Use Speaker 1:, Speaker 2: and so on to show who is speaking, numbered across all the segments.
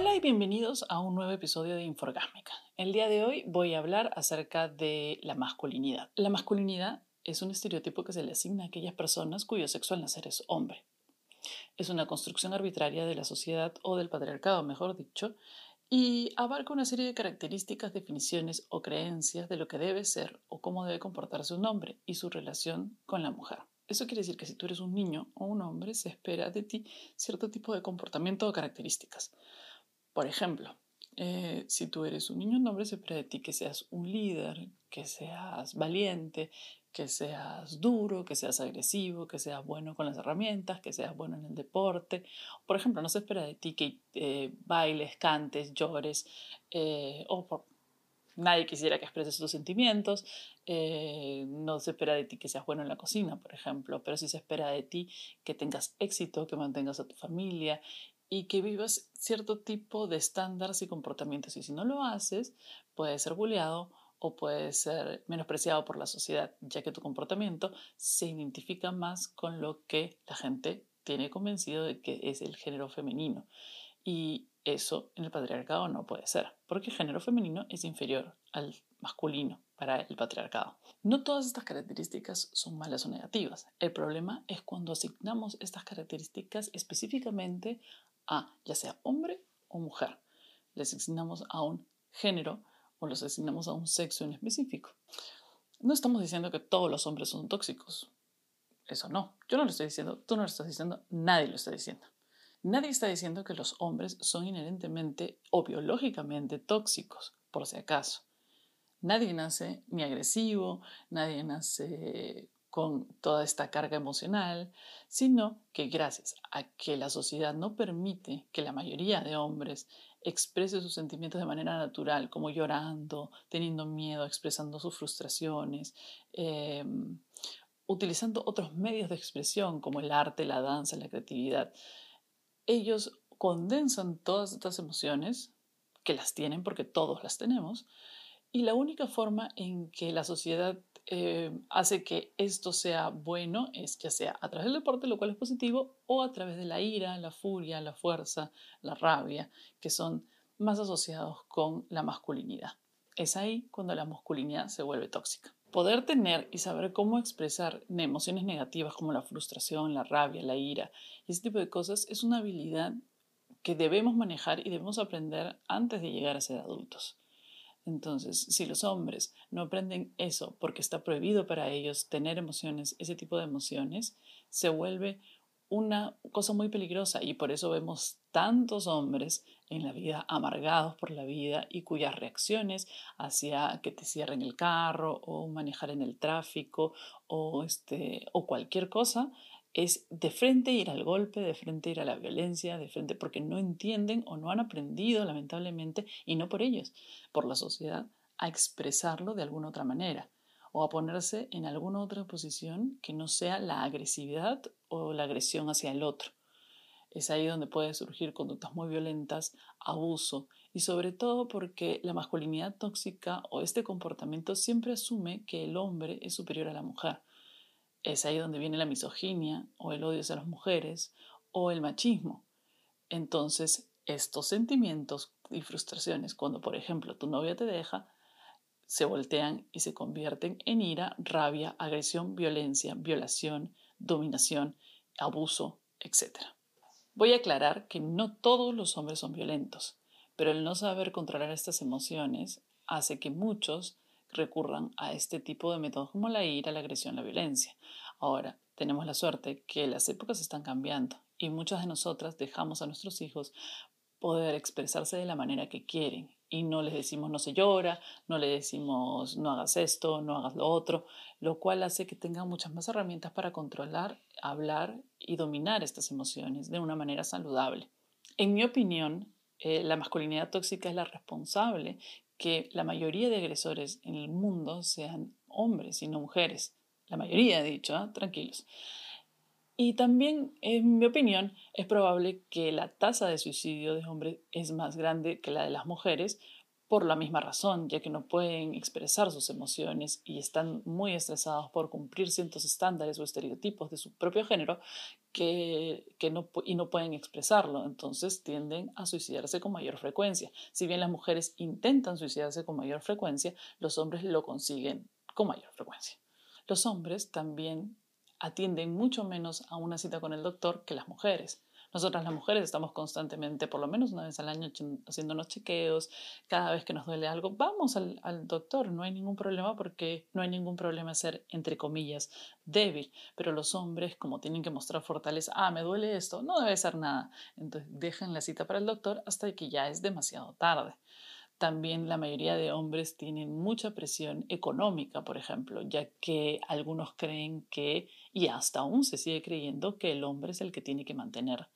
Speaker 1: Hola y bienvenidos a un nuevo episodio de Inforgásmica. El día de hoy voy a hablar acerca de la masculinidad. La masculinidad es un estereotipo que se le asigna a aquellas personas cuyo sexo al nacer es hombre. Es una construcción arbitraria de la sociedad o del patriarcado, mejor dicho, y abarca una serie de características, definiciones o creencias de lo que debe ser o cómo debe comportarse un hombre y su relación con la mujer. Eso quiere decir que si tú eres un niño o un hombre, se espera de ti cierto tipo de comportamiento o características. Por ejemplo, eh, si tú eres un niño un hombre, se espera de ti que seas un líder, que seas valiente, que seas duro, que seas agresivo, que seas bueno con las herramientas, que seas bueno en el deporte. Por ejemplo, no se espera de ti que eh, bailes, cantes, llores, eh, o por, nadie quisiera que expreses tus sentimientos. no se espera de ti que seas bueno en la cocina, por ejemplo, pero sí se espera de ti que tengas éxito, que mantengas a tu familia y que vivas cierto tipo de estándares y comportamientos. Y si no lo haces, puedes ser bulleado o puedes ser menospreciado por la sociedad, ya que tu comportamiento se identifica más con lo que la gente tiene convencido de que es el género femenino. Y eso en el patriarcado no puede ser, porque el género femenino es inferior al masculino para el patriarcado. No todas estas características son malas o negativas. El problema es cuando asignamos estas características específicamente a ya sea hombre o mujer. Les asignamos a un género o los asignamos a un sexo en específico. No estamos diciendo que todos los hombres son tóxicos. Eso no. Yo no lo estoy diciendo, tú no lo estás diciendo, nadie lo está diciendo. Nadie está diciendo que los hombres son inherentemente o biológicamente tóxicos, por si acaso. Nadie nace ni agresivo, nadie nace con toda esta carga emocional, sino que gracias a que la sociedad no permite que la mayoría de hombres exprese sus sentimientos de manera natural, como llorando, teniendo miedo, expresando sus frustraciones, em, utilizando otros medios de expresión como el arte, la danza, la creatividad, ellos condensan todas estas emociones, que las tienen porque todos las tenemos, y la única forma en que la sociedad eh, hace que esto sea bueno es ya sea a través del deporte, lo cual es positivo, o a través de la ira, la furia, la fuerza, la rabia, que son más asociados con la masculinidad. Es ahí cuando la masculinidad se vuelve tóxica. Poder tener y saber cómo expresar emociones negativas como la frustración, la rabia, la ira y ese tipo de cosas es una habilidad que debemos manejar y debemos aprender antes de llegar a ser adultos. Entonces, si los hombres no aprenden eso porque está prohibido para ellos tener emociones, ese tipo de emociones, se vuelve una cosa muy peligrosa. Y por eso vemos tantos hombres en la vida amargados por la vida y cuyas reacciones hacia que te cierren el carro o manejar en el tráfico o, este, o cualquier cosa es de frente ir al golpe, de frente ir a la violencia, de frente porque no entienden o no han aprendido, lamentablemente, y no por ellos, por la sociedad, a expresarlo de alguna otra manera o a ponerse en alguna otra posición que no sea la agresividad o la agresión hacia el otro. Es ahí donde pueden surgir conductas muy violentas, abuso y sobre todo porque la masculinidad tóxica o este comportamiento siempre asume que el hombre es superior a la mujer es ahí donde viene la misoginia o el odio hacia las mujeres o el machismo. Entonces, estos sentimientos y frustraciones, cuando por ejemplo tu novia te deja, se voltean y se convierten en ira, rabia, agresión, violencia, violación, dominación, abuso, etc. Voy a aclarar que no todos los hombres son violentos, pero el no saber controlar estas emociones hace que muchos recurran a este tipo de métodos como la ira, la agresión, la violencia. Ahora, tenemos la suerte que las épocas están cambiando y muchas de nosotras dejamos a nuestros hijos poder expresarse de la manera que quieren y no les decimos no se llora, no le decimos no hagas esto, no hagas lo otro, lo cual hace que tengan muchas más herramientas para controlar, hablar y dominar estas emociones de una manera saludable. En mi opinión, eh, la masculinidad tóxica es la responsable que la mayoría de agresores en el mundo sean hombres y no mujeres. La mayoría, he dicho, ¿ah? tranquilos. Y también, en mi opinión, es probable que la tasa de suicidio de hombres es más grande que la de las mujeres por la misma razón, ya que no pueden expresar sus emociones y están muy estresados por cumplir ciertos estándares o estereotipos de su propio género que, no, y no pueden expresarlo. Entonces tienden a suicidarse con mayor frecuencia. Si bien las mujeres intentan suicidarse con mayor frecuencia, los hombres lo consiguen con mayor frecuencia. Los hombres también atienden mucho menos a una cita con el doctor que las mujeres. Nosotras las mujeres estamos constantemente, por lo menos una vez al año, haciéndonos chequeos. Cada vez que nos duele algo, vamos al, doctor. No hay ningún problema porque no hay ningún problema ser, entre comillas, débil. Pero los hombres, como tienen que mostrar fortaleza, ah, me duele esto, no debe ser nada. Entonces dejan la cita para el doctor hasta que ya es demasiado tarde. También la mayoría de hombres tienen mucha presión económica, por ejemplo, ya que algunos creen que, y hasta aún se sigue creyendo, que el hombre es el que tiene que mantener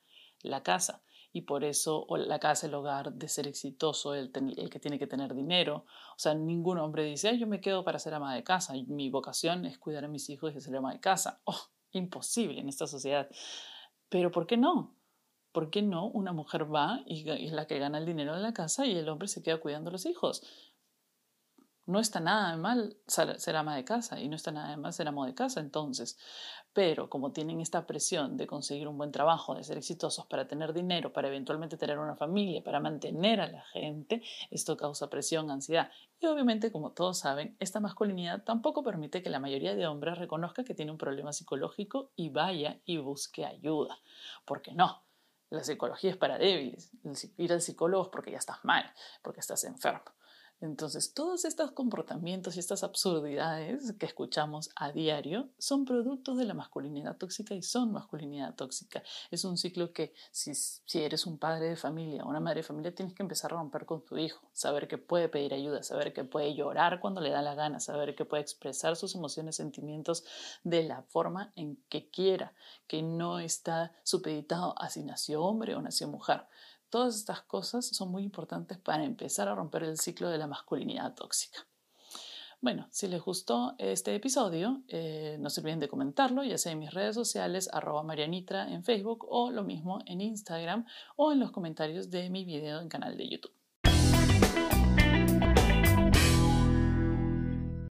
Speaker 1: la casa. Y por eso la casa, el hogar, de ser exitoso, el, el, que tiene que tener dinero. O sea, ningún hombre dice, yo me quedo para ser ama de casa. Mi vocación es cuidar a mis hijos y ser ama de casa. Oh, imposible en esta sociedad. Pero ¿por qué no? ¿Por qué no una mujer va y es la que gana el dinero de la casa y el hombre se queda cuidando a los hijos? No está nada mal ser ama de casa y no está nada mal ser amo de casa entonces. Pero como tienen esta presión de conseguir un buen trabajo, de ser exitosos para tener dinero, para eventualmente tener una familia, para mantener a la gente, esto causa presión, ansiedad. Y obviamente, como todos saben, esta masculinidad tampoco permite que la mayoría de hombres reconozca que tiene un problema psicológico y vaya y busque ayuda. Porque no, la psicología es para débiles. Ir al psicólogo es porque ya estás mal, porque estás enfermo. Entonces, todos estos comportamientos y estas absurdidades que escuchamos a diario son productos de la masculinidad tóxica y son masculinidad tóxica. Es un ciclo que si, eres un padre de familia o una madre de familia, tienes que empezar a romper con tu hijo, saber que puede pedir ayuda, saber que puede llorar cuando le da la gana, saber que puede expresar sus emociones, sentimientos de la forma en que quiera, que no está supeditado a si nació hombre o nació mujer. Todas estas cosas son muy importantes para empezar a romper el ciclo de la masculinidad tóxica. Bueno, si les gustó este episodio, eh, no se olviden de comentarlo, ya sea en mis redes sociales, arroba marianitra en Facebook o lo mismo en Instagram o en los comentarios de mi video en canal de YouTube.